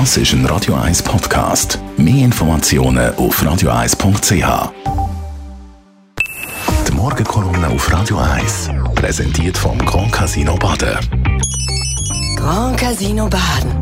Das ist ein Radio 1 Podcast. Mehr Informationen auf radio1.ch. Die Morgenkolumne auf Radio 1 präsentiert vom Grand Casino Baden. Grand Casino Baden.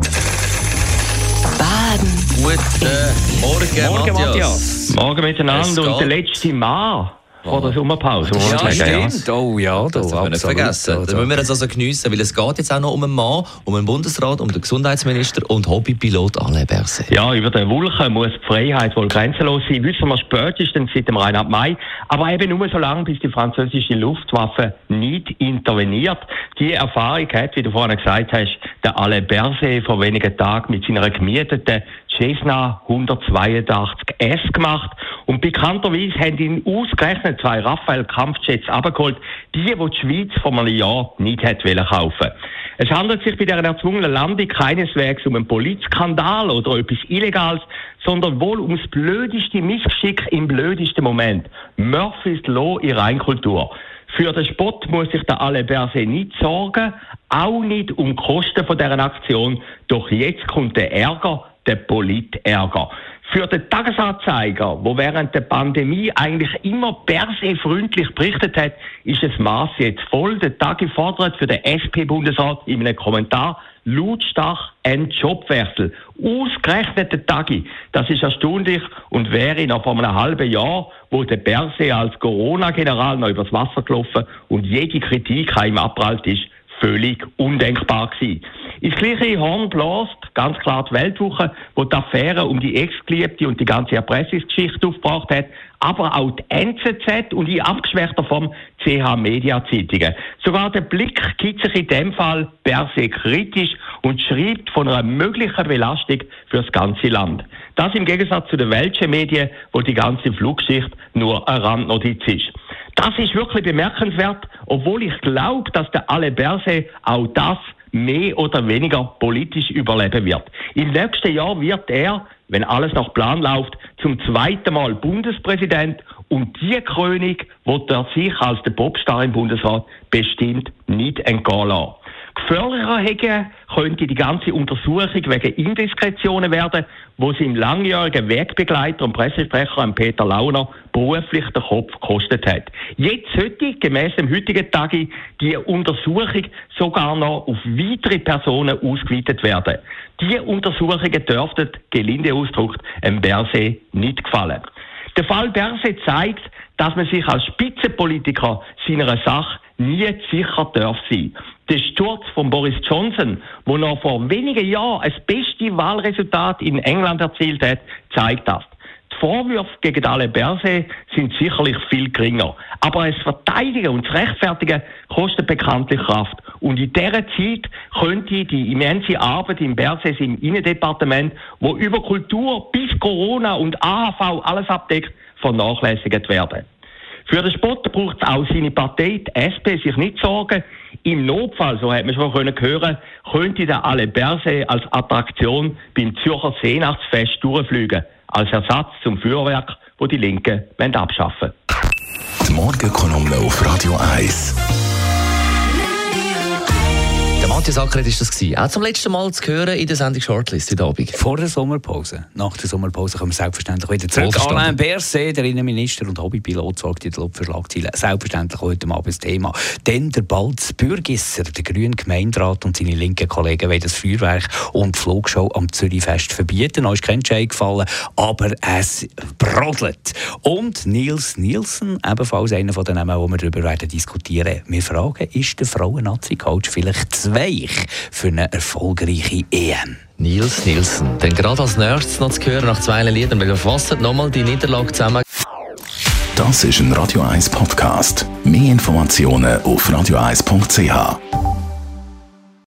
Baden. Guten Morgen, Morgen, Matthias. Matthias. Morgen miteinander und der letzte Mann vor der Sommerpause. Ja, stimmt. Oh ja, da Das darf man nicht vergessen. Das müssen wir jetzt also geniessen, weil es geht jetzt auch noch um einen Mann, um einen Bundesrat, um den Gesundheitsminister und Hobbypilot Alain Berset. Ja, über den Wulchen muss die Freiheit wohl grenzenlos sein. Wissen wir spätestens seit dem Reinhard May. Aber eben nur so lange, bis die französische Luftwaffe nicht interveniert. Die Erfahrung hat, wie du vorhin gesagt hast, der Alain Berset vor wenigen Tagen mit seiner gemieteten Cessna 182S gemacht. Und bekannterweise haben ihn ausgerechnet zwei Rafale-Kampfjets abgeholt, die, die die Schweiz vor einem Jahr nicht wollen kaufen Es handelt sich bei dieser erzwungenen Landung keineswegs um einen Polizskandal oder etwas Illegales, sondern wohl ums blödeste Missgeschick im blödesten Moment. Murphy's Law in Reinkultur. Für den Spott muss sich der Alain Berset nicht sorgen, auch nicht um die Kosten von dieser Aktion. Doch jetzt kommt der Ärger, der Politärger. Für den Tagesanzeiger, wo während der Pandemie eigentlich immer per se freundlich berichtet hat, ist das Maß jetzt voll. Der Tagi fordert für den SP-Bundesrat in einem Kommentar lautstark einen Jobwechsel. Ausgerechnet der Tagi. Das ist erstaunlich und wäre noch vor einem halben Jahr, wo der Berse als Corona-General noch übers Wasser gelaufen und jede Kritik an ihm abprallt ist, völlig undenkbar gewesen. Ins gleiche Horn bläst ganz klar die Weltwoche, wo die Affäre um die Ex-Geliebte und die ganze Erpressungsgeschichte aufgebracht hat, aber auch die NZZ und in abgeschwächter Form CH Media Zeitungen. Sogar der Blick gibt sich in dem Fall per se kritisch und schreibt von einer möglichen Belastung für das ganze Land. Das im Gegensatz zu den welschen Medien, wo die ganze Flugschicht nur eine Randnotiz ist. Das ist wirklich bemerkenswert, obwohl ich glaube, dass der Alain Berset auch das mehr oder weniger politisch überleben wird. Im nächsten Jahr wird er, wenn alles nach Plan läuft, zum zweiten Mal Bundespräsident und die Krönung wird er sich als der Popstar im Bundesrat bestimmt nicht entgehen lassen. Gefährlicher hegen könnte die ganze Untersuchung wegen Indiskretionen werden, wo sie im langjährigen Wegbegleiter und Pressesprecher Peter Launer beruflich den Kopf gekostet hat. Jetzt sollte gemäß dem heutigen Tag die Untersuchung sogar noch auf weitere Personen ausgeweitet werden. Die Untersuchungen dürften, gelinde ausgedrückt, dem Berset nicht gefallen. Der Fall Berset zeigt, dass man sich als Spitzenpolitiker seiner Sache nie sicher darf sein. Der Sturz von Boris Johnson, wo noch vor wenigen Jahren das beste Wahlresultat in England erzielt hat, zeigt das. Die Vorwürfe gegen Alain Berset sind sicherlich viel geringer. Aber das Verteidigen und das Rechtfertigen kostet bekanntlich Kraft. Und in dieser Zeit könnte die immense Arbeit im Berset im Innendepartement, wo über Kultur bis Corona und AHV alles abdeckt, vernachlässigt werden. Für den Spott braucht auch seine Partei, die SP, sich nicht sorgen. Im Notfall, so hat man schon können hören, könnte der Alain Berset als Attraktion beim Zürcher Seenachtsfest durchfliegen. Als Ersatz zum Feuerwerk, wo die Linken wollen abschaffen Die Morgenkolumne auf Radio 1. Matthias Ackeret ist das gewesen. Auch zum letzten Mal zu hören in der Sendung Shortlist heute Abend. Vor der Sommerpause. Nach der Sommerpause kommen wir selbstverständlich wieder zurück. Alain Berset, der Innenminister und Hobbypilot, sorgt in der Lob für Schlagzeilen. Selbstverständlich heute Abend das Thema. Dann der Balz Bürgisser, der grüne Gemeinderat und seine linken Kollegen wollen das Feuerwerk und die Flugshow am Zürichfest verbieten. Noch ist kein Entscheid gefallen, aber es brodelt. Und Nils Nielsen, ebenfalls einer von den Namen, wo wir darüber werden diskutieren. Wir fragen, ist der Frauen-Nazi-Coach vielleicht zu weich für eine erfolgreiche EM? Nils Nielsen. Dann gerade als nächstes noch zu hören nach zwei Liedern, wir fassen nochmal die Niederlage zusammen. Das ist ein Radio 1 Podcast. Mehr Informationen auf radio1.ch.